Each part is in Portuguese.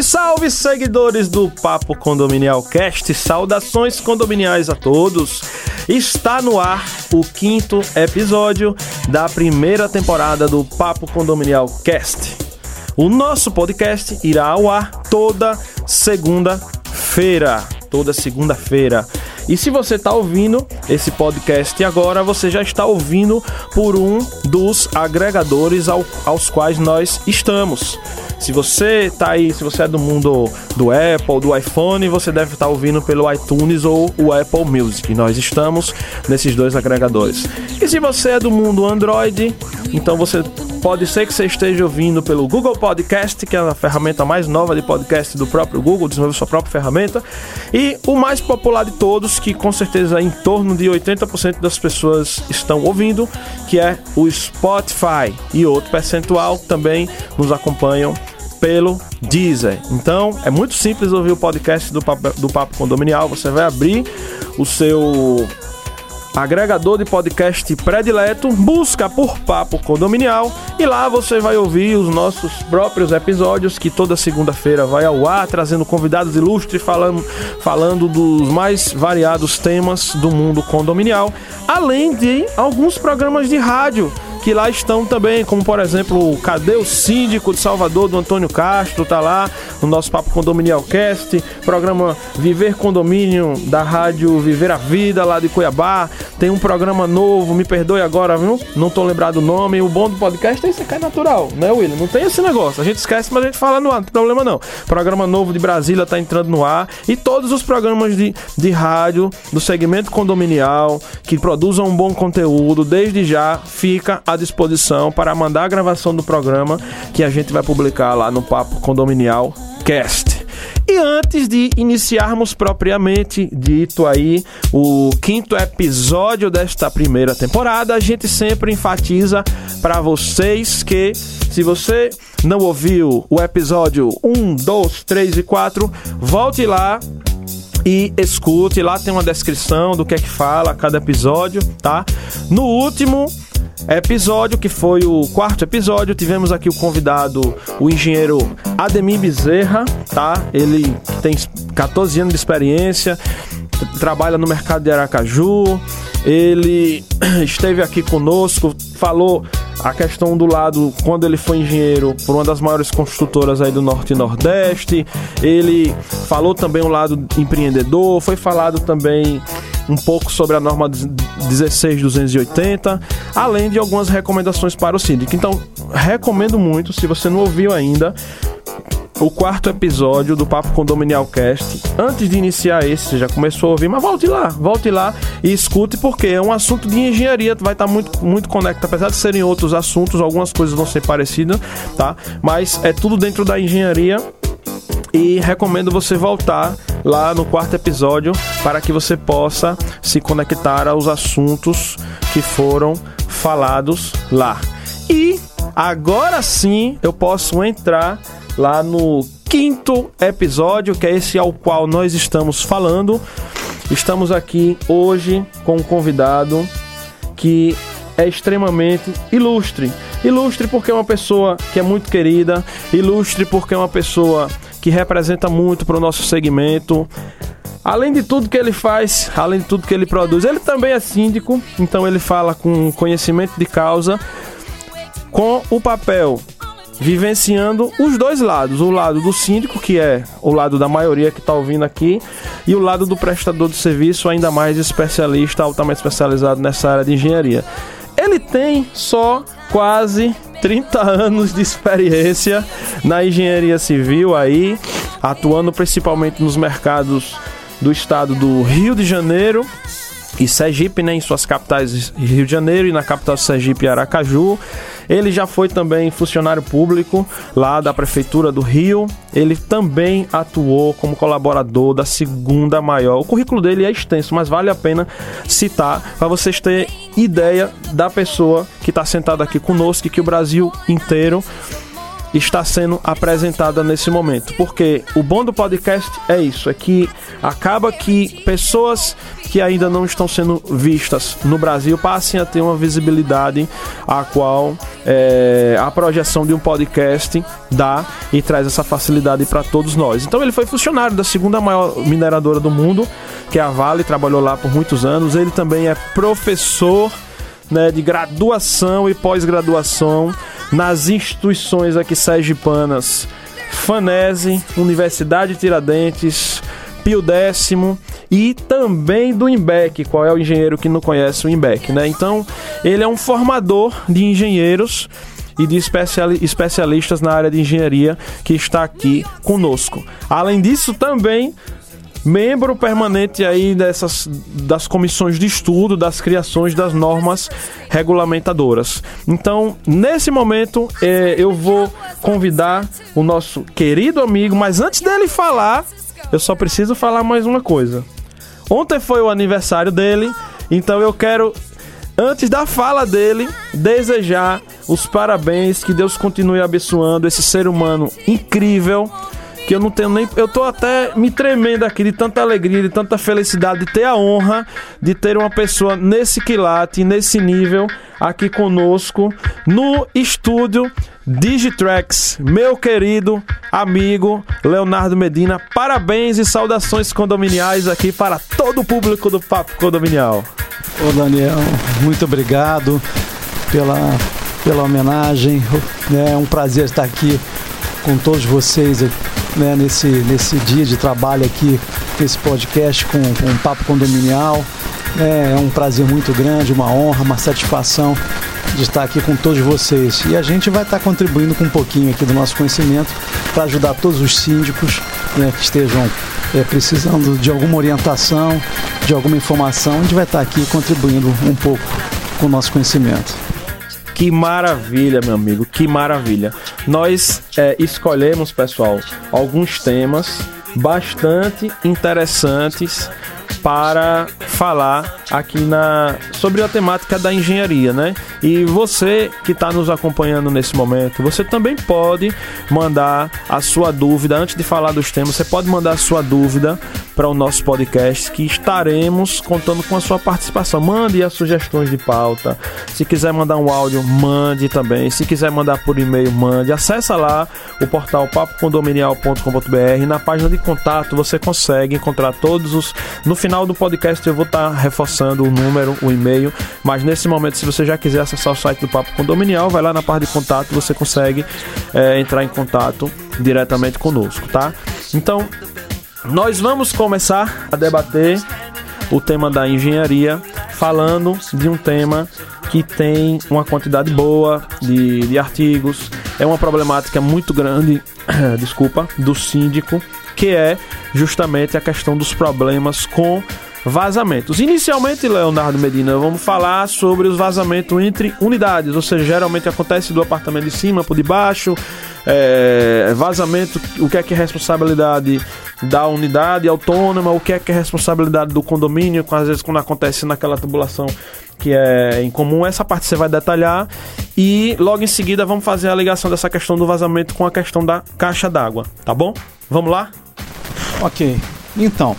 Salve, salve, seguidores do Papo Condominial Cast. Saudações condominiais a todos. Está no ar o quinto episódio da primeira temporada do Papo Condominial Cast. O nosso podcast irá ao ar toda segunda-feira. Toda segunda-feira. E se você está ouvindo esse podcast agora, você já está ouvindo por um dos agregadores ao, aos quais nós estamos. Se você tá aí, se você é do mundo do Apple, do iPhone, você deve estar tá ouvindo pelo iTunes ou o Apple Music. Nós estamos nesses dois agregadores. E se você é do mundo Android, então você pode ser que você esteja ouvindo pelo Google Podcast, que é a ferramenta mais nova de podcast do próprio Google, desenvolveu sua própria ferramenta, e o mais popular de todos, que com certeza em torno de 80% das pessoas estão ouvindo, que é o Spotify. E outro percentual também nos acompanham pelo Deezer. Então é muito simples ouvir o podcast do Papo, do Papo Condominial. Você vai abrir o seu agregador de podcast predileto, busca por Papo Condominial e lá você vai ouvir os nossos próprios episódios que toda segunda-feira vai ao ar, trazendo convidados ilustres falando, falando dos mais variados temas do mundo condominial, além de alguns programas de rádio que lá estão também, como por exemplo, Cadê o Síndico de Salvador, do Antônio Castro, tá lá no nosso Papo Condominial Cast, programa Viver Condomínio da Rádio Viver a Vida lá de Cuiabá, tem um programa novo, me perdoe agora, viu? Não tô lembrado o nome, o bom do podcast é isso que é natural, né, William? Não tem esse negócio, a gente esquece, mas a gente fala no ar, não tem problema não. Programa novo de Brasília tá entrando no ar e todos os programas de, de rádio do segmento condominial que produzam um bom conteúdo, desde já fica à disposição para mandar a gravação do programa que a gente vai publicar lá no Papo Condominial Cast. E antes de iniciarmos propriamente dito aí o quinto episódio desta primeira temporada, a gente sempre enfatiza para vocês que se você não ouviu o episódio 1, 2, 3 e 4, volte lá e escute. Lá tem uma descrição do que é que fala cada episódio, tá? No último episódio, que foi o quarto episódio, tivemos aqui o convidado, o engenheiro Ademir Bezerra, tá? Ele tem 14 anos de experiência, trabalha no mercado de Aracaju. Ele esteve aqui conosco, falou a questão do lado quando ele foi engenheiro por uma das maiores construtoras aí do Norte e Nordeste. Ele falou também o lado empreendedor, foi falado também um pouco sobre a norma 16280, além de algumas recomendações para o síndico. Então, recomendo muito, se você não ouviu ainda, o quarto episódio do Papo Condominial Cast. Antes de iniciar esse, você já começou a ouvir, mas volte lá, volte lá e escute, porque é um assunto de engenharia, vai estar muito, muito conectado. Apesar de serem outros assuntos, algumas coisas vão ser parecidas, tá? Mas é tudo dentro da engenharia e recomendo você voltar lá no quarto episódio para que você possa se conectar aos assuntos que foram falados lá. E agora sim eu posso entrar lá no quinto episódio, que é esse ao qual nós estamos falando. Estamos aqui hoje com um convidado que é extremamente ilustre. Ilustre porque é uma pessoa que é muito querida, ilustre porque é uma pessoa que representa muito para o nosso segmento. Além de tudo que ele faz, além de tudo que ele produz, ele também é síndico, então ele fala com conhecimento de causa, com o papel vivenciando os dois lados, o lado do síndico, que é o lado da maioria que está ouvindo aqui, e o lado do prestador de serviço, ainda mais especialista, altamente especializado nessa área de engenharia. Ele tem só quase 30 anos de experiência na engenharia civil aí, atuando principalmente nos mercados do estado do Rio de Janeiro e Sergipe, né, em suas capitais Rio de Janeiro e na capital Sergipe Aracaju. Ele já foi também funcionário público lá da Prefeitura do Rio. Ele também atuou como colaborador da segunda maior. O currículo dele é extenso, mas vale a pena citar para vocês terem ideia da pessoa que está sentada aqui conosco e que o Brasil inteiro está sendo apresentada nesse momento. Porque o bom do podcast é isso, é que acaba que pessoas que ainda não estão sendo vistas no Brasil passem a ter uma visibilidade a qual é, a projeção de um podcast dá e traz essa facilidade para todos nós. Então ele foi funcionário da segunda maior mineradora do mundo, que é a Vale, trabalhou lá por muitos anos. Ele também é professor né, de graduação e pós-graduação nas instituições aqui sergipanas Fanese, Universidade Tiradentes, Pio Décimo e também do IMBEC. Qual é o engenheiro que não conhece o IMBEC, né? Então, ele é um formador de engenheiros e de especialistas na área de engenharia que está aqui conosco. Além disso, também membro permanente aí dessas das comissões de estudo das criações das normas regulamentadoras. Então, nesse momento, é, eu vou convidar o nosso querido amigo, mas antes dele falar, eu só preciso falar mais uma coisa. Ontem foi o aniversário dele, então eu quero antes da fala dele, desejar os parabéns, que Deus continue abençoando esse ser humano incrível que eu não tenho nem. Eu tô até me tremendo aqui de tanta alegria, de tanta felicidade, de ter a honra de ter uma pessoa nesse quilate, nesse nível, aqui conosco, no estúdio Digitrax, meu querido amigo Leonardo Medina. Parabéns e saudações condominiais aqui para todo o público do Papo Condominial. Ô Daniel, muito obrigado pela, pela homenagem. É um prazer estar aqui com todos vocês né, nesse, nesse dia de trabalho aqui, nesse podcast com, com um Papo Condominial. É, é um prazer muito grande, uma honra, uma satisfação de estar aqui com todos vocês. E a gente vai estar contribuindo com um pouquinho aqui do nosso conhecimento para ajudar todos os síndicos né, que estejam é, precisando de alguma orientação, de alguma informação. A gente vai estar aqui contribuindo um pouco com o nosso conhecimento. Que maravilha, meu amigo, que maravilha. Nós é, escolhemos, pessoal, alguns temas bastante interessantes para falar aqui na sobre a temática da engenharia, né? E você que está nos acompanhando nesse momento, você também pode mandar a sua dúvida antes de falar dos temas. Você pode mandar a sua dúvida para o nosso podcast que estaremos contando com a sua participação. Mande as sugestões de pauta. Se quiser mandar um áudio, mande também. Se quiser mandar por e-mail, mande. Acesse lá o portal papocondominial.com.br. Na página de contato você consegue encontrar todos os. No final do podcast eu vou estar tá reforçando o número, o e-mail. Mas nesse momento, se você já quiser acessar o site do Papo Condominial, vai lá na parte de contato, você consegue é, entrar em contato diretamente conosco, tá? Então, nós vamos começar a debater o tema da engenharia, falando de um tema que tem uma quantidade boa de, de artigos, é uma problemática muito grande, desculpa, do síndico, que é justamente a questão dos problemas com vazamentos. Inicialmente, Leonardo Medina, vamos falar sobre os vazamentos entre unidades, ou seja, geralmente acontece do apartamento de cima para de baixo, é, vazamento, o que é que é responsabilidade da unidade autônoma, o que é que é responsabilidade do condomínio, às vezes quando acontece naquela tubulação que é em comum, essa parte você vai detalhar e logo em seguida vamos fazer a ligação dessa questão do vazamento com a questão da caixa d'água, tá bom? Vamos lá? Ok, então,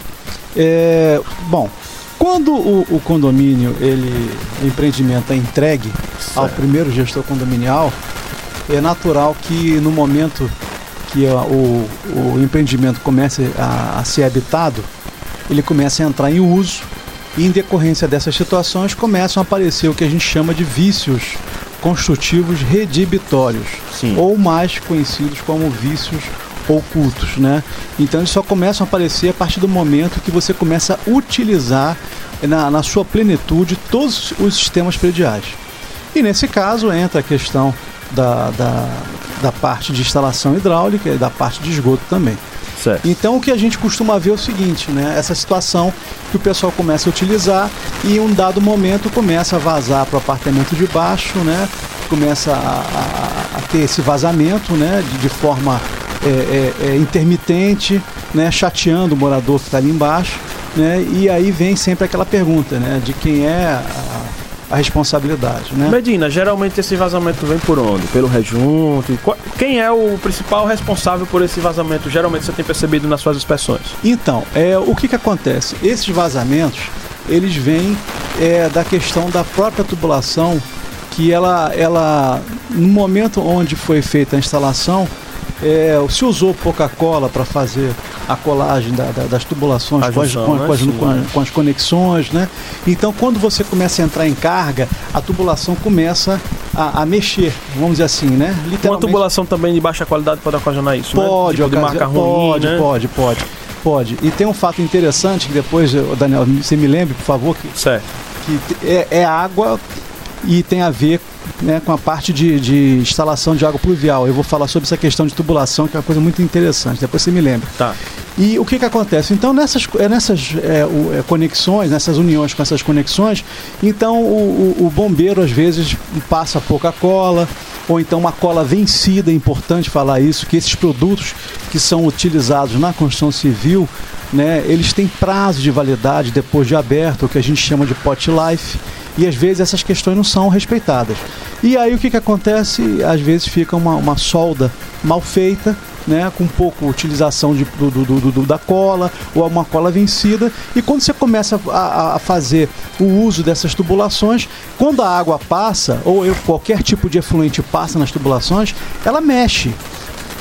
é, bom, quando o, o, condomínio, ele, o empreendimento é entregue certo. ao primeiro gestor condominial, é natural que no momento que o, o empreendimento comece a, a ser habitado, ele comece a entrar em uso e em decorrência dessas situações começam a aparecer o que a gente chama de vícios construtivos redibitórios, Sim. ou mais conhecidos como vícios ocultos, né? Então eles só começam a aparecer a partir do momento que você começa a utilizar na, na sua plenitude todos os sistemas prediais. E nesse caso entra a questão da, da, da parte de instalação hidráulica e da parte de esgoto também. Certo. Então o que a gente costuma ver é o seguinte, né? Essa situação que o pessoal começa a utilizar e em um dado momento começa a vazar para o apartamento de baixo, né? começa a, a- a ter esse vazamento, né, de, de forma é, é, é, intermitente, né, chateando o morador que está ali embaixo, né, e aí vem sempre aquela pergunta, né, de quem é a, a responsabilidade, né? Medina, geralmente esse vazamento vem por onde? Pelo rejunte? Qual- Quem é o principal responsável por esse vazamento? Geralmente você tem percebido nas suas inspeções. Então, é, o que, que acontece? Esses vazamentos, eles vêm é, da questão da própria tubulação, que ela, ela no momento onde foi feita a instalação, é, se usou pouca cola para fazer a colagem da- da- das tubulações A com, as, com- né? com as- Sim. com as conexões, né? Então, quando você começa a entrar em carga, a tubulação começa a, a mexer, vamos dizer assim, né? Uma Literalmente- tubulação também de baixa qualidade pode ocasionar isso, Pode, né? Tipo de ocasi- marca ruim, pode, né? pode, pode, pode. E tem um fato interessante que depois, Daniel, você me lembre, por favor, que, Certo. que é, é água e tem a ver né, com a parte de, de instalação de água pluvial. Eu vou falar sobre essa questão de tubulação, que é uma coisa muito interessante. Depois você me lembra. Tá. E o que, que acontece? Então, nessas, é, nessas é, é, conexões, nessas uniões com essas conexões, então o, o- o bombeiro às vezes passa pouca cola, ou então uma cola vencida, é importante falar isso, que esses produtos que são utilizados na construção civil, né, eles têm prazo de validade depois de aberto, o que a gente chama de pot life, e às vezes essas questões não são respeitadas. E aí o que, que acontece? Às vezes fica uma, uma solda mal feita, né, com pouco utilização de, do, do- do- da cola ou uma cola vencida. E quando você começa a, a- a fazer o uso dessas tubulações, quando a água passa, ou eu- qualquer tipo de efluente passa nas tubulações, ela mexe.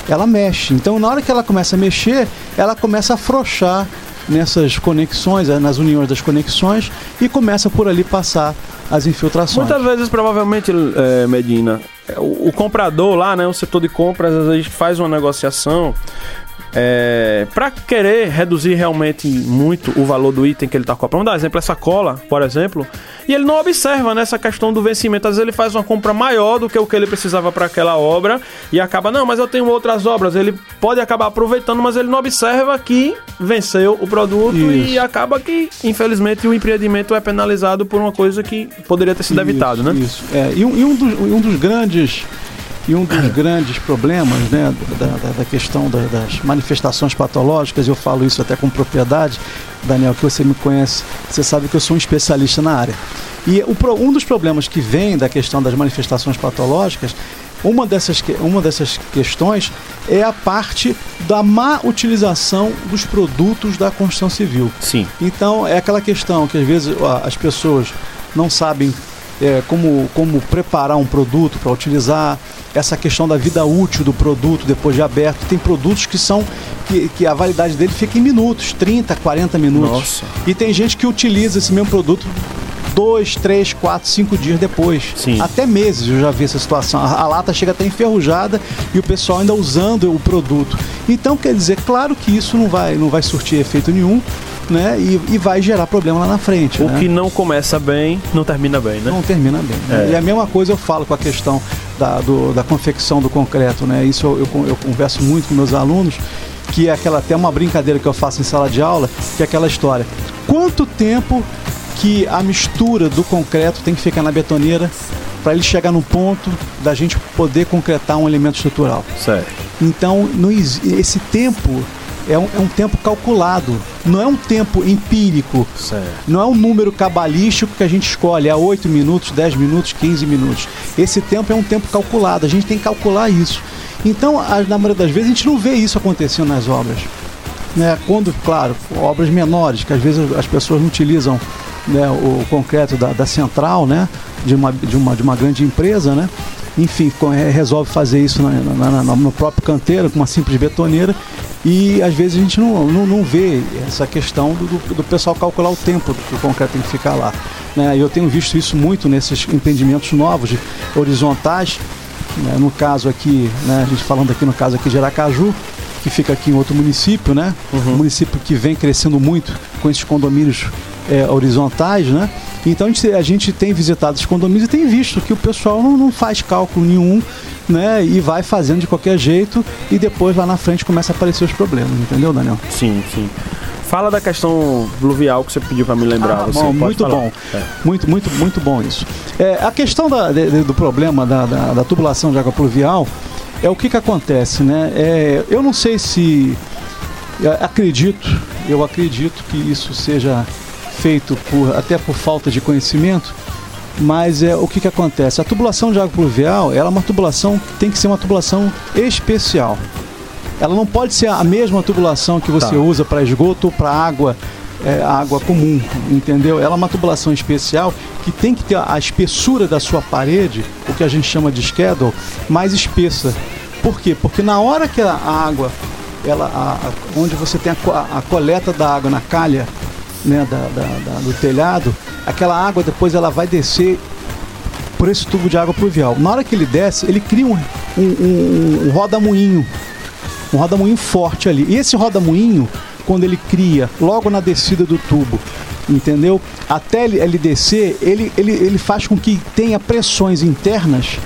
Ela mexe. Então, na hora que ela começa a mexer, ela começa a afrouxar nessas conexões, eh, nas uniões das conexões, e começa por ali passar as infiltrações. Muitas vezes, provavelmente, é, Medina, o, o comprador lá, né, o setor de compras, às vezes faz uma negociação é, para querer reduzir realmente muito o valor do item que ele está comprando. Vamos dar exemplo, essa cola, por exemplo, e ele não observa nessa questão do vencimento. Às vezes ele faz uma compra maior do que o que ele precisava para aquela obra e acaba, não, mas eu tenho outras obras. Ele pode acabar aproveitando, mas ele não observa que venceu o produto e Isso. acaba que, infelizmente, o empreendimento é penalizado por uma coisa que poderia ter sido evitado, né? Isso. É, e, um, e um dos, e um dos grandes e um dos grandes problemas né, da, da- da questão da- das manifestações patológicas, eu falo isso até com propriedade, Daniel, que você me conhece, você sabe que eu sou um especialista na área. E o um dos problemas que vem da questão das manifestações patológicas, uma dessas, uma dessas questões é a parte da má utilização dos produtos da construção civil. Sim. Então é aquela questão que às vezes ó, as pessoas não sabem é, como, como preparar um produto para utilizar, essa questão da vida útil do produto depois de aberto. Tem produtos que são que, que a validade dele fica em minutos, 30, 40 minutos. Nossa. E tem gente que utiliza esse mesmo produto dois, três, quatro, cinco dias depois. Sim. Até meses eu já vi essa situação. A, a lata chega até enferrujada e o pessoal ainda usando o produto. Então, quer dizer, claro que isso não vai, não vai surtir efeito nenhum, né? E, e vai gerar problema lá na frente. O né? que não começa bem, não termina bem, né? não termina bem. né? É. E a mesma coisa eu falo com a questão da, do- da confecção do concreto, né? Isso eu, eu eu converso muito com meus alunos, que é aquela até uma brincadeira que eu faço em sala de aula, que é aquela história. Quanto tempo que a mistura do concreto tem que ficar na betoneira para ele chegar no ponto da gente poder concretar um elemento estrutural? Certo. Então, exi- esse tempo é um, é um tempo calculado, não é um tempo empírico. Certo. Não é um número cabalístico que a gente escolhe, é 8 minutos, 10 minutos, 15 minutos. Esse tempo é um tempo calculado, a gente tem que calcular isso. Então, a- na maioria das vezes, a gente não vê isso acontecendo nas obras. Né? Quando, claro, obras menores, que às vezes as pessoas não utilizam né, o concreto da, da central, né, de, uma, de, uma, de uma grande empresa, né? enfim, é, resolve fazer isso na- na- na- no próprio canteiro, com uma simples betoneira, e às vezes a gente não, não, não vê essa questão do, do- do pessoal calcular o tempo que o concreto tem que ficar lá. Né? Eu tenho visto isso muito nesses empreendimentos novos, horizontais, né? no caso aqui, né, a gente falando aqui no caso aqui de Aracaju, que fica aqui em outro município, né? Um município que vem crescendo muito com esses condomínios é, horizontais, né? Então a gente, a gente tem visitado esses condomínios e tem visto que o pessoal não, não faz cálculo nenhum, né? E vai fazendo de qualquer jeito e depois lá na frente começa a aparecer os problemas, entendeu, Daniel? Sim, sim. Fala da questão pluvial que você pediu para me lembrar. Ah, bom, muito falar. bom. É. Muito, muito, muito bom isso. É, a questão da- de- de- do problema da, da- da tubulação de água pluvial é o que, que acontece, né? É, eu não sei se. eu acredito, eu acredito que isso seja feito por, até por falta de conhecimento, mas é o que, que acontece? A tubulação de água pluvial ela é uma tubulação que tem que ser uma tubulação especial. Ela não pode ser a mesma tubulação que você Tá. usa para esgoto ou para água, é, água comum, entendeu? Ela é uma tubulação especial que tem que ter a espessura da sua parede, o que a gente chama de schedule, mais espessa. Por quê? Porque na hora que a água, ela, a- a- onde você tem a, a coleta da água na calha, né, da, da- da- do telhado, aquela água depois ela vai descer por esse tubo de água pluvial. Na hora que ele desce, ele cria um, um, um, um rodamuinho, um rodamuinho forte ali. E esse rodamuinho, quando ele cria logo na descida do tubo, entendeu? Até ele, ele descer, ele, ele, ele faz com que tenha pressões internas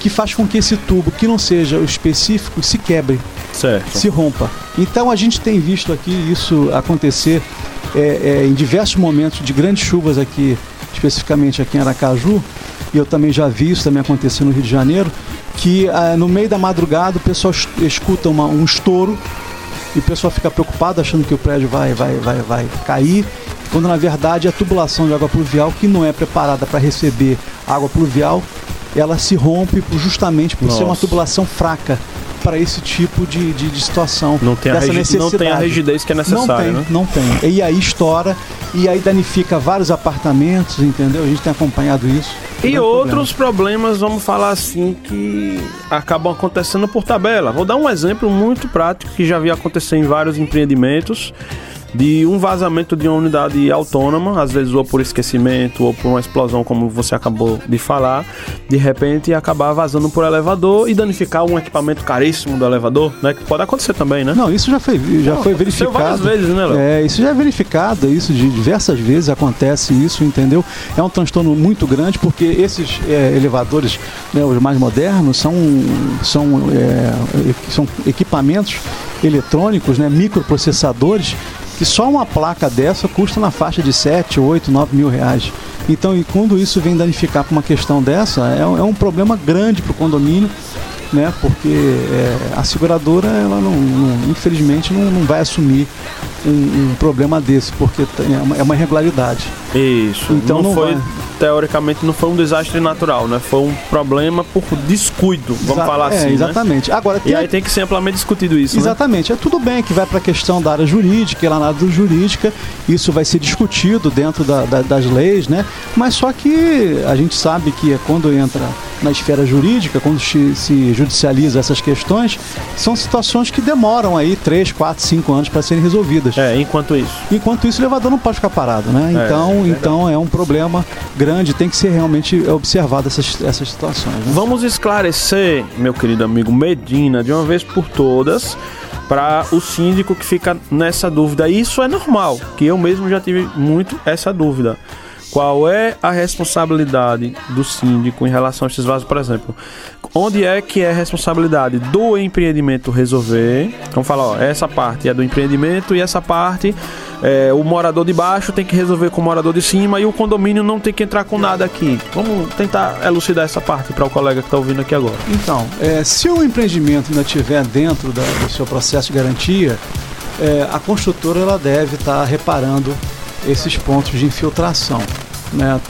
que faz com que esse tubo, que não seja o específico, se quebre Certo. se rompa. Então a gente tem visto aqui isso acontecer é, é, em diversos momentos de grandes chuvas aqui, especificamente aqui em Aracaju, e eu também já vi isso também acontecer no Rio de Janeiro, que ah, no meio da madrugada o pessoal es- escuta uma- um estouro e o pessoal fica preocupado achando que o prédio vai, vai, vai, vai cair, quando na verdade a tubulação de água pluvial, que não é preparada para receber água pluvial, ela se rompe justamente por ser uma Nossa. tubulação fraca para esse tipo de, de, de situação. Não tem, a dessa regi- não tem a necessidade. rigidez que é Não necessária, tem, né? não tem. E aí estoura, e aí danifica vários apartamentos, entendeu? A gente tem acompanhado isso. E outros problemas, vamos falar assim, que acabam acontecendo por tabela. Vou dar um exemplo muito prático que já vi acontecer em vários empreendimentos de um vazamento de uma unidade autônoma, às vezes ou por esquecimento ou por uma explosão, como você acabou de falar, de repente acabar vazando por elevador e danificar um equipamento caríssimo do elevador, né? Que pode acontecer também, né? Não, isso já foi, já foi aconteceu várias verificado. vezes, né, Léo? É, isso já é verificado, isso de diversas vezes acontece isso, entendeu? É um transtorno muito grande porque esses é, elevadores, né, os mais modernos, são, são, é, e- são equipamentos eletrônicos, né, microprocessadores, que só uma placa dessa custa na faixa de 7, 8, 9 mil reais. Então, e quando isso vem danificar por uma questão dessa, é, um- é um problema grande para o condomínio né? Porque é, a seguradora, ela não, não- infelizmente, não, não vai assumir um, um problema desse, porque é uma, é uma irregularidade. Isso. Então não, não foi, vai. Teoricamente, não foi um desastre natural, né? Foi um problema por descuido, vamos Exa- falar é, assim. né? Exatamente. Agora, E aí tem que ser amplamente discutido isso, né? Exatamente, é tudo bem que vai para a questão da área jurídica, lá na área jurídica isso vai ser discutido dentro da- da- das leis, né? Mas só que a gente sabe que é quando entra na esfera jurídica, quando se, judicializa essas questões, são situações que demoram aí 3, 4, 5 anos para serem resolvidas. É, enquanto isso. Enquanto isso, o elevador não pode ficar parado, né? É, Então, verdade. então é um problema grande, tem que ser realmente observado essas, essas situações. Né? Vamos esclarecer, meu querido amigo Medina, de uma vez por todas, para o síndico que fica nessa dúvida. Isso é normal, que eu mesmo já tive muito essa dúvida. Qual é a responsabilidade do síndico em relação a esses vasos, por exemplo? Onde é que é a responsabilidade do empreendimento resolver? Vamos falar, ó, essa parte é do empreendimento e essa parte é, o morador de baixo tem que resolver com o morador de cima e o condomínio não tem que entrar com nada aqui. Vamos tentar elucidar essa parte para o colega que está ouvindo aqui agora. Então, é, se o empreendimento ainda estiver dentro da- do seu processo de garantia, é, a construtora ela deve estar reparando esses pontos de infiltração, né?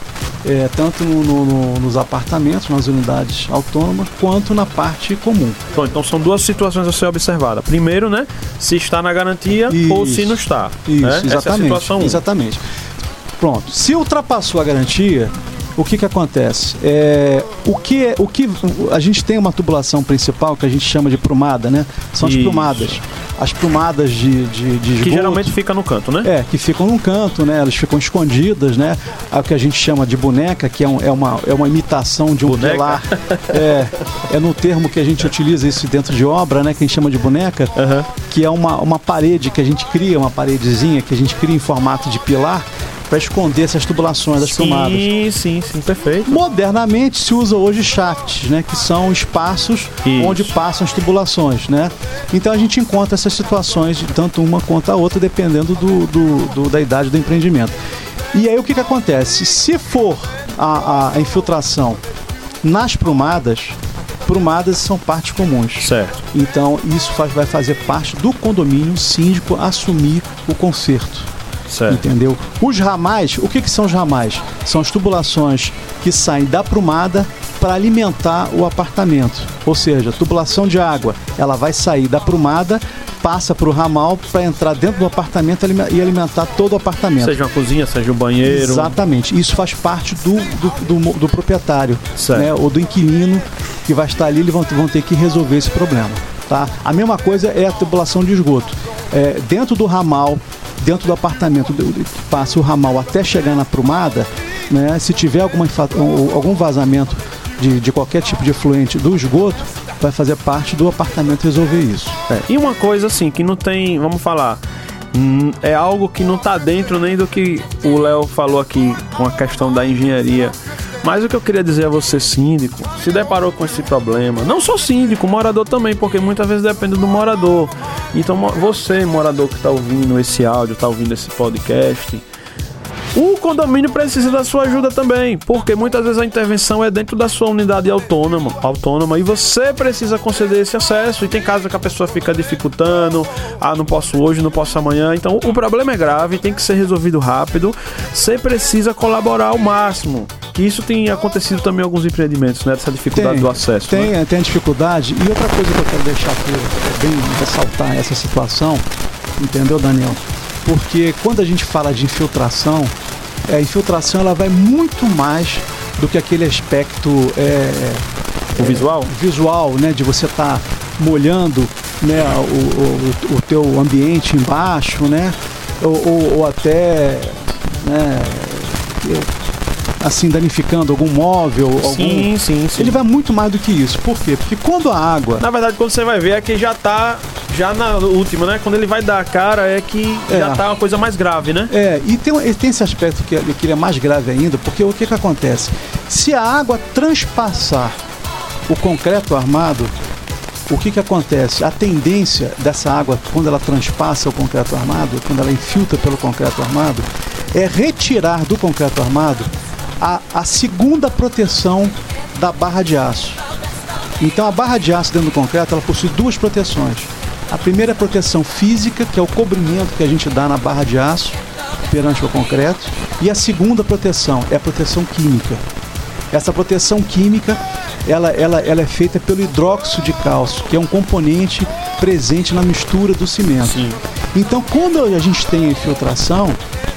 É, tanto no- no- no- nos apartamentos, nas unidades autônomas, quanto na parte comum. Bom, então são duas situações a ser observada. Primeiro, né, se está na garantia ou Isso. se não está. Isso, né? É a exatamente. situação 1. Exatamente. Pronto. Se ultrapassou a garantia, o que que acontece? É, o que é, o que a gente tem uma tubulação principal que a gente chama de prumada, né? São as Isso. prumadas. As prumadas de, de, de Que geralmente fica no canto, né? É, que ficam num canto, né? Elas ficam escondidas, né? É o que a gente chama de boneca, que é, um- é uma, é uma imitação de um Boneca? pilar. É, é no termo que a gente utiliza isso dentro de obra, né? Que a gente chama de boneca Aham. que é uma, uma parede que a gente cria, uma paredezinha que a gente cria em formato de pilar, para esconder essas tubulações das tomadas. Sim, sim, sim, perfeito. Modernamente se usa hoje shafts, né, que são espaços Isso. onde passam as tubulações, né? Então a gente encontra essas situações de tanto uma quanto a outra, dependendo do, do- do- da idade do empreendimento. E aí o que, que acontece? Se for a, a infiltração nas prumadas, prumadas são partes comuns. Certo. Então isso faz- vai fazer parte do condomínio síndico assumir o conserto. Certo. Entendeu? Os ramais, o que, que são os ramais? São as tubulações que saem da prumada para alimentar o apartamento. Ou seja, tubulação de água, ela vai sair da prumada, passa para o ramal para entrar dentro do apartamento e alime- alimentar todo o apartamento. Seja uma cozinha, seja um banheiro. Exatamente. Isso faz parte do, do, do do proprietário né, ou do inquilino que vai estar ali, eles vão, vão ter que resolver esse problema. Tá? A mesma coisa é a tubulação de esgoto. É, dentro do ramal, dentro do apartamento passa o ramal até chegar na prumada, né, se tiver alguma, algum vazamento de, de qualquer tipo de efluente do esgoto, vai fazer parte do apartamento resolver isso. É. E uma coisa assim, que não tem, vamos falar, hum, é algo que não tá dentro nem do que o Léo falou aqui com a questão da engenharia. Mas o que eu queria dizer a você, síndico, se deparou com esse problema, não só síndico, morador também, porque muitas vezes depende do morador. Então, você, morador que está ouvindo esse áudio, está ouvindo esse podcast, o condomínio precisa da sua ajuda também, porque muitas vezes a intervenção é dentro da sua unidade autônoma, autônoma e você precisa conceder esse acesso. E tem casos que a pessoa fica dificultando, ah, não posso hoje, não posso amanhã. Então o problema é grave, tem que ser resolvido rápido. Você precisa colaborar ao máximo. Que isso tem acontecido também em alguns empreendimentos, né? Essa dificuldade do acesso. Tem, né? tem a dificuldade. E outra coisa que eu quero deixar aqui, é bem ressaltar essa situação, entendeu, Daniel? Porque quando a gente fala de infiltração, a infiltração ela vai muito mais do que aquele aspecto é, O visual? visual, né, de você estar molhando né, o, o, o teu ambiente embaixo, né, ou, ou- ou até né, assim danificando algum móvel, algum, Sim, sim, sim. ele vai muito mais do que isso. Por quê? Porque quando a água. Na verdade, quando você vai ver é que já tá. Já na última, né? Quando ele vai dar a cara, é que É. já tá uma coisa mais grave, né? É, e tem, tem esse aspecto que, que ele é mais grave ainda, porque o que, que acontece? Se a água transpassar o concreto armado, o que, que acontece? A tendência dessa água, quando ela transpassa o concreto armado, quando ela infiltra pelo concreto armado, é retirar do concreto armado a, a segunda proteção da barra de aço. Então a barra de aço dentro do concreto ela possui duas proteções. A primeira é a proteção física, que é o cobrimento que a gente dá na barra de aço perante o concreto, e a segunda proteção é a proteção química. Essa proteção química ela, ela, ela é feita pelo hidróxido de cálcio, que é um componente presente na mistura do cimento. Sim. Então, quando a gente tem a infiltração,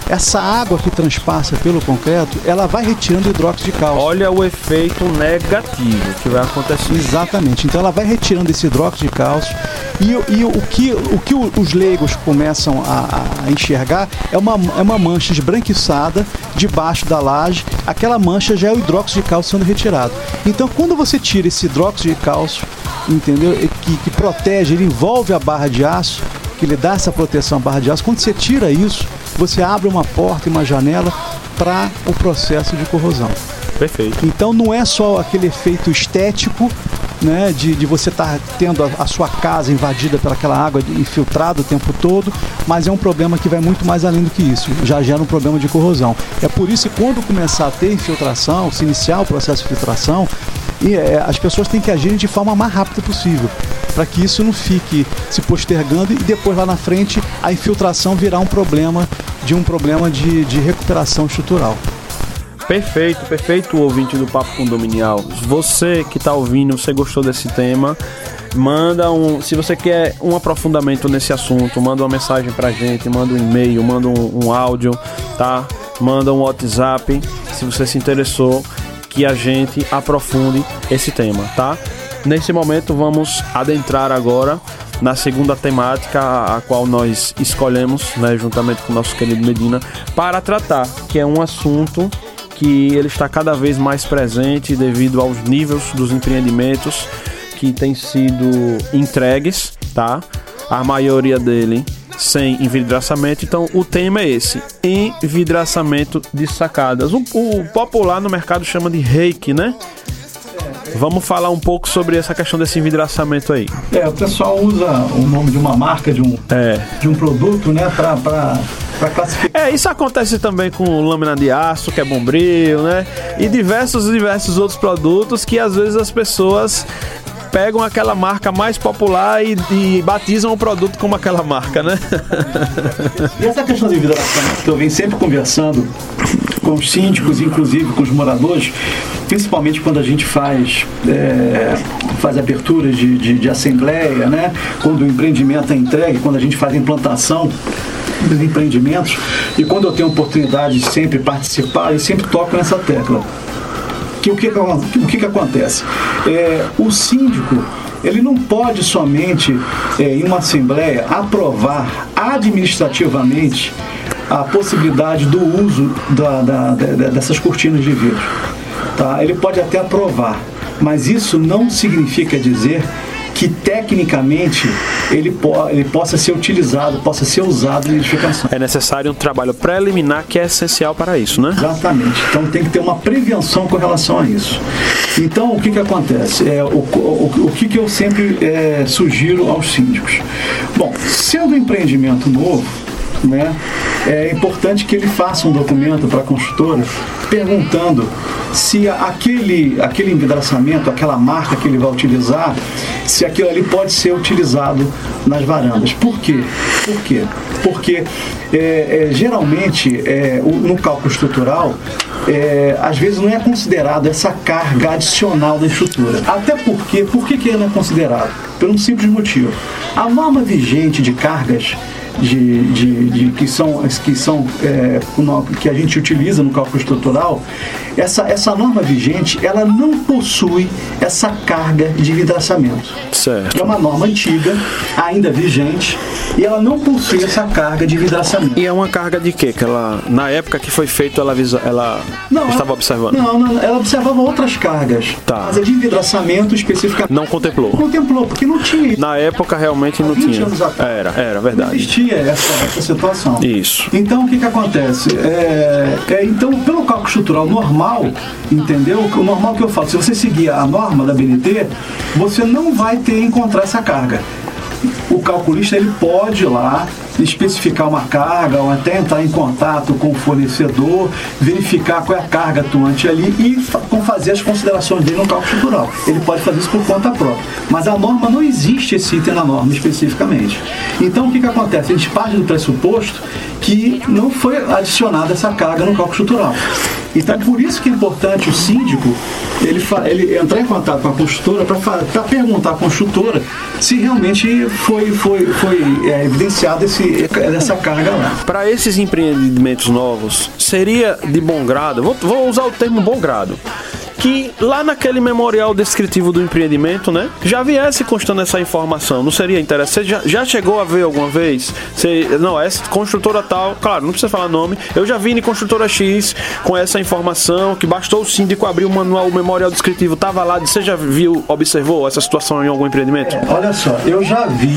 essa água que transpassa pelo concreto, ela vai retirando hidróxido de cálcio. Olha o efeito negativo que vai acontecer. Exatamente. Então ela vai retirando esse hidróxido de cálcio e, e o, que, o que os leigos começam a, a enxergar é uma, é uma mancha esbranquiçada debaixo da laje. Aquela mancha já é o hidróxido de cálcio sendo retirado. Então quando você tira esse hidróxido de cálcio, entendeu? Que, que protege, ele envolve a barra de aço, que lhe dá essa proteção à barra de aço. Quando você tira isso, você abre uma porta e uma janela para o processo de corrosão. Perfeito. Então não é só aquele efeito estético, né, de, de você estar tendo a, a sua casa invadida pelaquela água infiltrada o tempo todo, mas é um problema que vai muito mais além do que isso. Já gera um problema de corrosão. É por isso que quando começar a ter infiltração, se iniciar o processo de filtração, e, é, as pessoas têm que agir de forma mais rápida possível, para que isso não fique se postergando e depois lá na frente a infiltração virar um problema de um problema de, de recuperação estrutural. Perfeito, perfeito, ouvinte do Papo Condominial. Você que tá ouvindo, você gostou desse tema, manda um. Se você quer um aprofundamento nesse assunto, manda uma mensagem pra gente, manda um e-mail, manda um, um áudio, tá? Manda um WhatsApp, se você se interessou, que a gente aprofunde esse tema, tá? Nesse momento vamos adentrar agora na segunda temática, a qual nós escolhemos, né, juntamente com o nosso querido Medina, para tratar, que é um assunto que ele está cada vez mais presente devido aos níveis dos empreendimentos que têm sido entregues, tá? A maioria dele sem envidraçamento. Então o tema é esse: envidraçamento de sacadas. O, o popular no mercado chama de reiki, né? Vamos falar um pouco sobre essa questão desse envidraçamento aí. É, o pessoal usa o nome de uma marca, de um, É. de um produto, né, pra, pra, pra classificar. É, isso acontece também com lâmina de aço, que é bombril, né? E diversos diversos outros produtos que às vezes as pessoas pegam aquela marca mais popular e, e batizam o produto como aquela marca, né? E essa questão de envidraçamento que eu venho sempre conversando com os síndicos, inclusive com os moradores, principalmente quando a gente faz, é, faz aberturas de, de, de assembleia, né? quando o empreendimento é entregue, quando a gente faz implantação dos empreendimentos e quando eu tenho oportunidade de sempre participar, eu sempre toco nessa tecla que o que, que, o que, que acontece? É, o síndico ele não pode somente, é, em uma assembleia, aprovar administrativamente a possibilidade do uso da- da- da- dessas cortinas de vidro. Tá? Ele pode até aprovar, mas isso não significa dizer que tecnicamente ele, po ele possa ser utilizado, possa ser usado em edificação. É necessário um trabalho preliminar que é essencial para isso, né? Exatamente. Então tem que ter uma prevenção com relação a isso. Então o que, que acontece? É, o, o, o que, que eu sempre é, sugiro aos síndicos? Bom, sendo um empreendimento novo, né, é importante que ele faça um documento para a construtora perguntando se aquele, aquele envidraçamento, aquela marca que ele vai utilizar, se aquilo ali pode ser utilizado nas varandas. Por quê? Por quê? Porque é, é, geralmente é, o- no cálculo estrutural, é, às vezes não é considerado essa carga adicional da estrutura. Até porque, por que, que não é considerado? Por um simples motivo. A norma vigente de cargas de, de- de- que são, que, são é, que a gente utiliza no cálculo estrutural, essa, essa norma vigente ela não possui essa carga de vidraçamento. Certo. É uma norma antiga, ainda vigente, e ela não possui essa carga de vidraçamento. E é uma carga de quê? Que ela, na época que foi feito, ela, ela estava ela- observando? Não, não, ela observava outras cargas. Tá. Mas a de vidraçamento especificamente Não contemplou. contemplou, porque não tinha Na época realmente não 20 tinha. atrás. Era, era Não verdade. Existia essa, essa situação. Isso. Então o que, que acontece? É, é, então, pelo cálculo estrutural normal, entendeu? O normal que eu falo, se você seguir a norma da BNT, você não vai ter encontrar essa carga. O calculista ele pode ir lá especificar uma carga ou até entrar em contato com o fornecedor, verificar qual é a carga atuante ali e fa- fazer as considerações dele no cálculo estrutural. Ele pode fazer isso por conta própria. Mas a norma não existe esse item na norma especificamente. Então o que, que acontece? A gente parte do pressuposto que não foi adicionada essa carga no cálculo estrutural. Então é por isso que é importante o síndico ele, ele entrar em contato com a construtora para perguntar à construtora se realmente foi, foi, foi é, evidenciado esse, essa carga lá. Para esses empreendimentos novos, seria de bom grado, vou, vou usar o termo bom grado, que lá naquele memorial descritivo do empreendimento, né, já viesse constando essa informação. Não seria interessante? Você já, já chegou a ver alguma vez? Você, não, essa construtora tal, claro, não precisa falar nome. Eu já vi em construtora X com essa informação que bastou o síndico abrir o manual, o memorial descritivo, tava lá. Você já viu, observou essa situação em algum empreendimento? Olha só, eu já vi,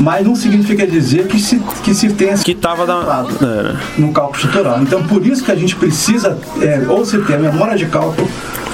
mas não significa dizer que se, que se tenha Que tava da. É, no cálculo estrutural. Então, por isso que a gente precisa, é, ou se ter a memória de cálculo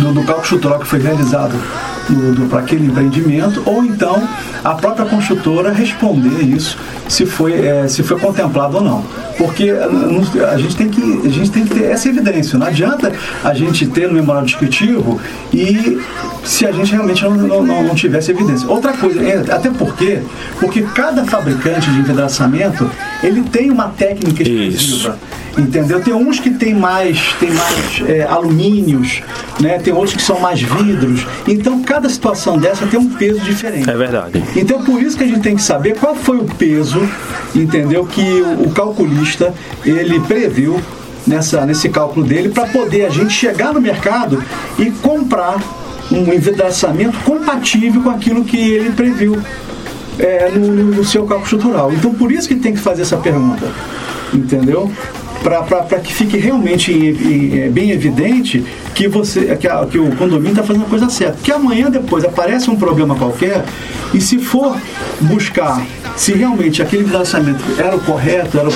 do, do cálculo estrutural que foi realizado para aquele empreendimento, ou então a própria construtora responder isso se foi, é, se foi contemplado ou não. Porque não- a gente, tem que, a gente tem que ter essa evidência. Não adianta a gente ter no memorial descritivo e se a gente realmente não, não, não, não tivesse evidência. Outra coisa, é, até porque, porque cada fabricante de envidraçamento ele tem uma técnica exclusiva. Entendeu? Tem uns que tem mais, tem mais é, alumínios, né? tem outros que são mais vidros. Então cada situação dessa tem um peso diferente. é verdade. Então por isso que a gente tem que saber qual foi o peso, entendeu? Que o, calculista ele previu nessa, nesse cálculo dele para poder a gente chegar no mercado e comprar um envidraçamento compatível com aquilo que ele previu é, no, no- no seu cálculo estrutural. Então por isso que tem que fazer essa pergunta, entendeu? Para que fique realmente em- em- é, bem evidente que você que, a- que o condomínio está fazendo a coisa certa. Que amanhã depois aparece um problema qualquer e se for buscar se realmente aquele financiamento era o correto, era o,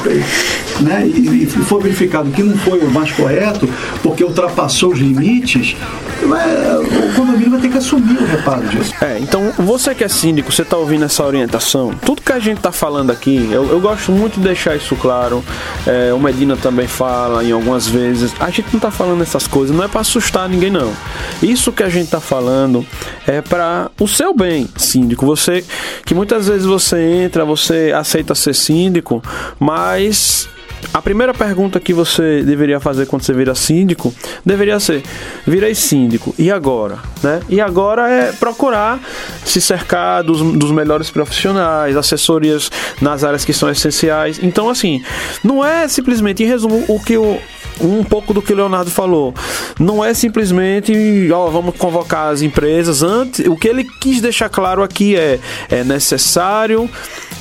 né, e, e foi verificado que não foi o mais correto, porque ultrapassou os limites, o condomínio vai ter que assumir o reparo disso. É, então você que é síndico, você está ouvindo essa orientação, tudo que a gente está falando aqui, eu, eu, gosto muito de deixar isso claro. É, o Medina também fala em algumas vezes. A gente não está falando essas coisas, não é para assustar ninguém, não. Isso que a gente está falando é para o seu bem, síndico. Você que muitas vezes você entra, você aceita ser síndico, mas a primeira pergunta que você deveria fazer quando você vira síndico deveria ser: virei síndico, e agora? Né? E agora é procurar se cercar dos, dos melhores profissionais, assessorias nas áreas que são essenciais. Então, assim, não é simplesmente, em resumo, o que o, um pouco do que o Leonardo falou. Não é simplesmente, ó, vamos convocar as empresas antes. O que ele quis deixar claro aqui é é necessário,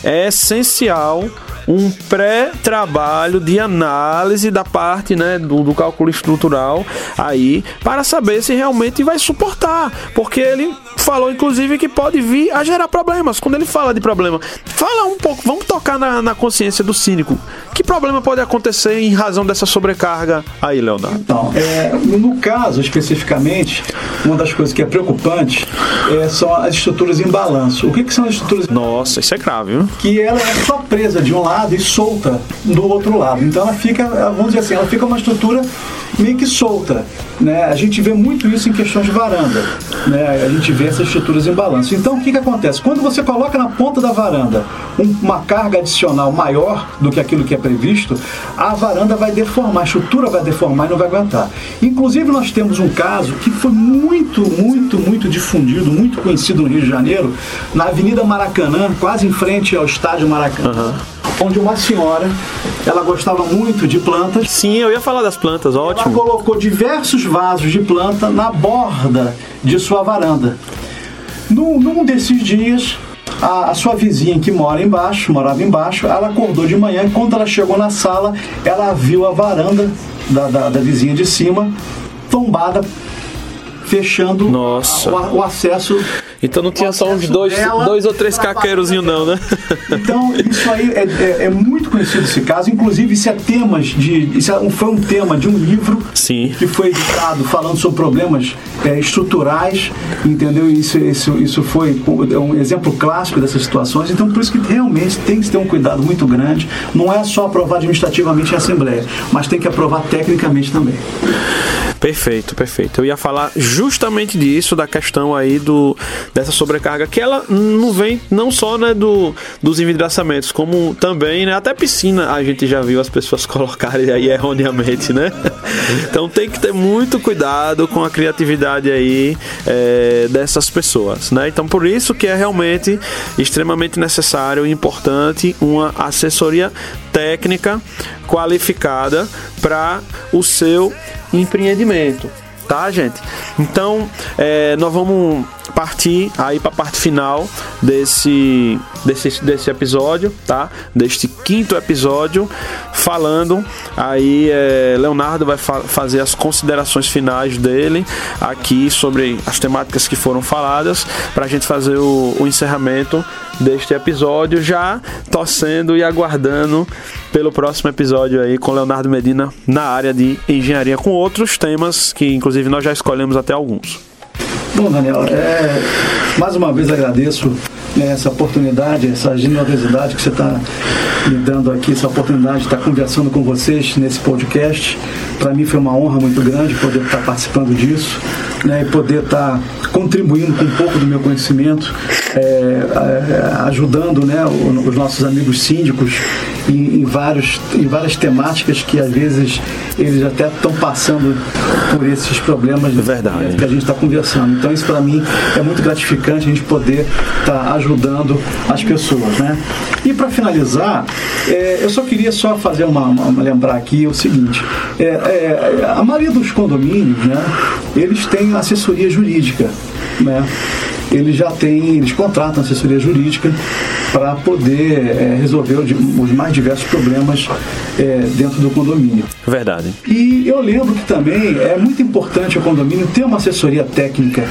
é essencial um pré-trabalho de análise da parte né, do, do, cálculo estrutural aí para saber se realmente vai suportar. Porque ele falou, inclusive, que pode vir a gerar problemas. Quando ele fala de problema, fala um pouco, vamos tocar na, na consciência do cínico. Que problema pode acontecer em razão dessa sobrecarga aí, Leonardo? Então, é, no caso especificamente, uma das coisas que é preocupante é, são as estruturas em balanço. O que, que são as estruturas? Nossa, isso é grave, viu? Que ela é só presa de um lado e solta do outro lado. Então ela fica, vamos dizer assim, ela fica uma estrutura meio que solta. Né? A gente vê muito isso em questões de varanda. Né? A gente vê essas estruturas em balanço. Então o que, que acontece? Quando você coloca na ponta da varanda uma carga adicional maior do que aquilo que é previsto, a varanda vai deformar, a estrutura vai deformar e não vai aguentar. Inclusive nós temos um caso que foi muito, muito, muito difundido, muito conhecido no Rio de Janeiro, na Avenida Maracanã, quase em frente ao estádio Maracanã. Uhum onde uma senhora, ela gostava muito de plantas. Sim, eu ia falar das plantas, ótimo. Ela colocou diversos vasos de planta na borda de sua varanda. Num, num desses dias, a, a, sua vizinha que mora embaixo, morava embaixo, ela acordou de manhã e quando ela chegou na sala, ela viu a varanda da, da, da vizinha de cima tombada, fechando Nossa. O, o acesso então não tinha só uns dois, dois ou três caqueirozinhos, não, né? Então, isso aí é, é, é, muito conhecido esse caso. Inclusive, isso é temas de. Isso é foi um tema de um livro Sim. que foi editado falando sobre problemas é, estruturais, entendeu? Isso, isso, isso foi um exemplo clássico dessas situações. Então, por isso que realmente tem que ter um cuidado muito grande. Não é só aprovar administrativamente em Assembleia, mas tem que aprovar tecnicamente também. Perfeito, perfeito. Eu ia falar justamente disso, da questão aí do, dessa sobrecarga, que ela não vem não só né, do, dos envidraçamentos, como também, né, até piscina a gente já viu as pessoas colocarem aí erroneamente, né? Então tem que ter muito cuidado com a criatividade aí é, dessas pessoas, né? Então por isso que é realmente extremamente necessário e importante uma assessoria técnica qualificada para o seu empreendimento, tá, gente? Então, é, nós vamos partir aí para a parte final desse, desse, desse episódio, tá? Deste quinto episódio, falando aí é, Leonardo vai fa fazer as considerações finais dele aqui sobre as temáticas que foram faladas para a gente fazer o, o encerramento deste episódio, já torcendo e aguardando pelo próximo episódio aí com Leonardo Medina na área de engenharia com outros temas que inclusive nós já escolhemos até alguns. Bom, Daniel, é, mais uma vez agradeço né, essa oportunidade, essa generosidade que você está me dando aqui, essa oportunidade de estar conversando com vocês nesse podcast. Para mim foi uma honra muito grande poder estar participando disso né, e poder estar contribuindo com um pouco do meu conhecimento, é, é, ajudando né, os nossos amigos síndicos em, em, vários, em várias temáticas que às vezes eles até estão passando por esses problemas Verdade. que a gente está conversando. Então isso para mim é muito gratificante a gente poder estar tá ajudando as pessoas. Né? E para finalizar, é, eu só queria só fazer uma, uma, lembrar aqui o seguinte: é, é, a maioria dos condomínios, né, eles têm assessoria jurídica, né? Eles já têm, eles contratam assessoria jurídica para poder é, resolver os mais diversos problemas é, dentro do condomínio. Verdade. E eu lembro que também é muito importante o condomínio ter uma assessoria técnica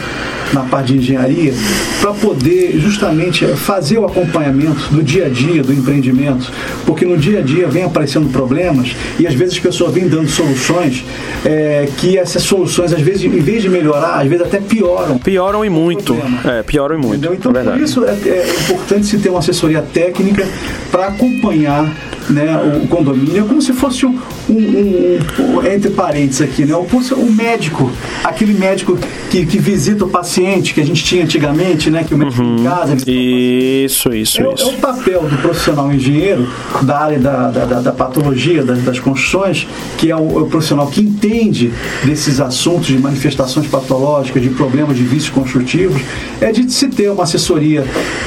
na parte de engenharia para poder justamente fazer o acompanhamento do dia a dia do empreendimento, porque no dia a dia vem aparecendo problemas e às vezes as pessoas vêm dando soluções é, que essas soluções às vezes em vez de melhorar, às vezes até pioram. Pioram e muito. É, pioram muito. Entendeu? Então é por isso é, é importante se ter uma assessoria técnica para acompanhar né, o condomínio, é como se fosse um, um, um, entre parênteses aqui, né, um médico, aquele médico que, que, visita o paciente que a gente tinha antigamente, né, que o médico uhum. em casa. Isso, isso, é, isso. É o papel do profissional engenheiro da área da, da, da, da patologia, das, das, construções, que é o, é o, profissional que entende desses assuntos de manifestações patológicas, de problemas de vícios construtivos, é de se ter uma assessoria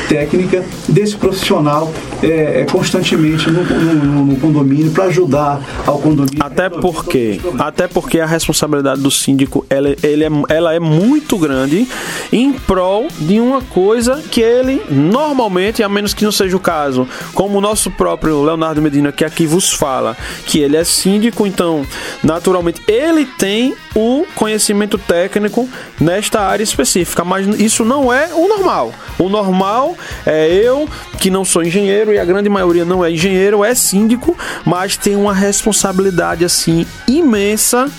técnica desse profissional é, é constantemente no, no, no condomínio para ajudar ao condomínio. Até porque, até porque a responsabilidade do síndico ela, ele é, ela é muito grande em prol de uma coisa que ele normalmente, a menos que não seja o caso, como o nosso próprio Leonardo Medina que aqui vos fala, que ele é síndico, então naturalmente ele tem o conhecimento técnico nesta área específica, mas isso não é o normal. O normal é eu que não sou engenheiro e a grande maioria não é engenheiro, é síndico, mas tem uma responsabilidade assim imensa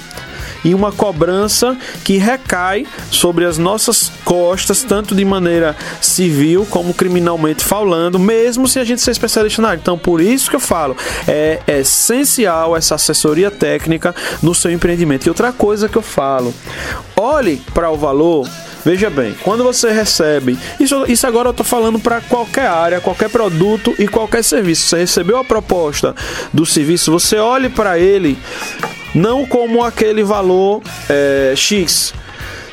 e uma cobrança que recai sobre as nossas costas, tanto de maneira civil como criminalmente falando, mesmo se a gente ser especialista na área. Então, por isso que eu falo, é essencial essa assessoria técnica no seu empreendimento. E outra coisa que eu falo, olhe para o valor Veja bem, quando você recebe, isso, isso agora eu estou falando para qualquer área, qualquer produto e qualquer serviço. Você recebeu a proposta do serviço, você olhe para ele não como aquele valor é, X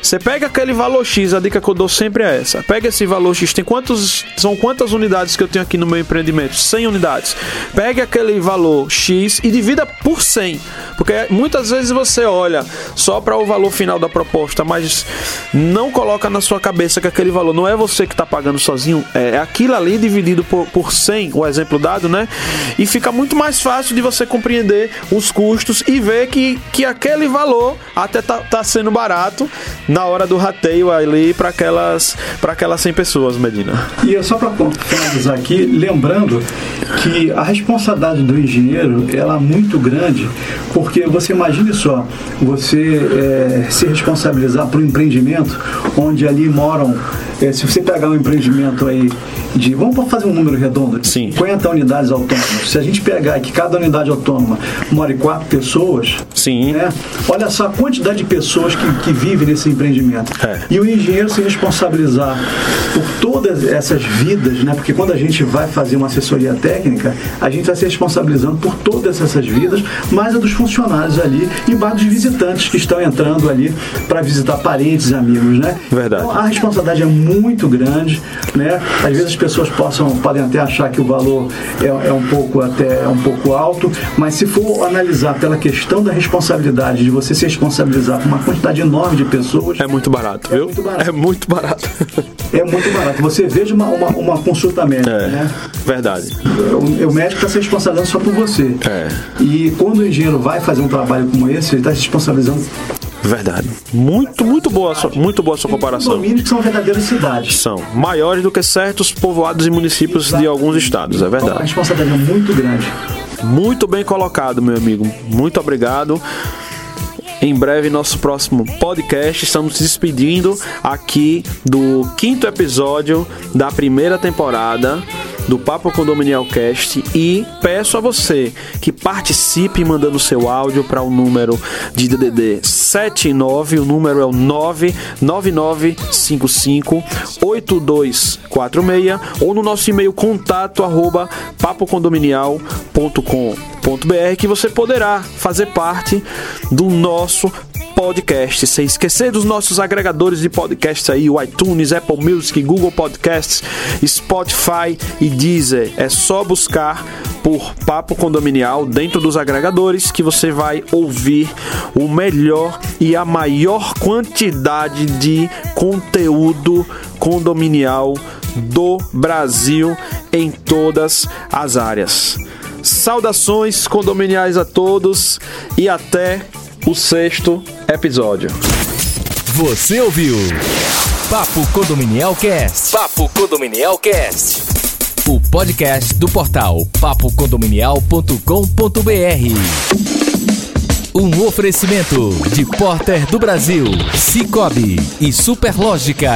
você pega aquele valor X, a dica que eu dou sempre é essa. Pega esse valor X, tem quantos são quantas unidades que eu tenho aqui no meu empreendimento? 100 unidades. Pega aquele valor X e divida por 100, porque muitas vezes você olha só para o valor final da proposta, mas não coloca na sua cabeça que aquele valor não é você que está pagando sozinho, é aquilo ali dividido por, por 100, o exemplo dado, né? E fica muito mais fácil de você compreender os custos e ver que, que aquele valor até tá, tá sendo barato na hora do rateio ali para aquelas para aquelas 100 pessoas, Medina. E só para finalizar aqui, lembrando que a responsabilidade do engenheiro ela é muito grande, porque você imagine só, você é, se responsabilizar por um empreendimento onde ali moram, é, se você pegar um empreendimento aí de, vamos fazer um número redondo, Sim. 50 unidades autônomas. Se a gente pegar que cada unidade autônoma mora em quatro pessoas, Sim. Né, olha só a quantidade de pessoas que, que vivem nesse empreendimento empreendimento. É. E o engenheiro se responsabilizar por todas essas vidas, né? Porque quando a gente vai fazer uma assessoria técnica, a gente vai se responsabilizando por todas essas vidas, mais a dos funcionários ali e mais dos visitantes que estão entrando ali para visitar parentes e amigos, né? Verdade. Então, a responsabilidade é muito grande, né? Às vezes as pessoas possam, podem até achar que o valor é, é um pouco até é um pouco alto, mas se for analisar pela questão da responsabilidade de você se responsabilizar por uma quantidade enorme de pessoas, é muito barato, é viu? Muito barato. É muito barato. É muito barato. Você veja uma, uma, uma consulta médica, é, né? Verdade. O, o médico está se responsabilizando só por você. É. E quando o engenheiro vai fazer um trabalho como esse, ele está se responsabilizando Verdade. Muito, muito boa, muito boa a sua comparação. Condomínios que são verdadeiras cidades. São maiores do que certos povoados e municípios Exato. de alguns estados, é verdade. A responsabilidade é muito grande. Muito bem colocado, meu amigo. Muito obrigado. Em breve, nosso próximo podcast. Estamos despedindo aqui do quinto episódio da primeira temporada do Papo Condominial Cast e peço a você que participe mandando seu áudio para o número de DDD 79, o número é o 99955 8246 ou no nosso e-mail contato arroba papocondominial.com.br que você poderá fazer parte do nosso podcast. Sem esquecer dos nossos agregadores de podcasts aí, o iTunes, Apple Music, Google Podcasts, Spotify e Deezer. É só buscar por Papo Condominial dentro dos agregadores que você vai ouvir o melhor e a maior quantidade de conteúdo condominial do Brasil em todas as áreas. Saudações condominiais a todos e até o sexto episódio. Você ouviu Papo Condominial Cast. Papo Condominial Cast. O podcast do portal papocondominial.com.br. Um oferecimento de Porter do Brasil, Cicobi e Superlógica.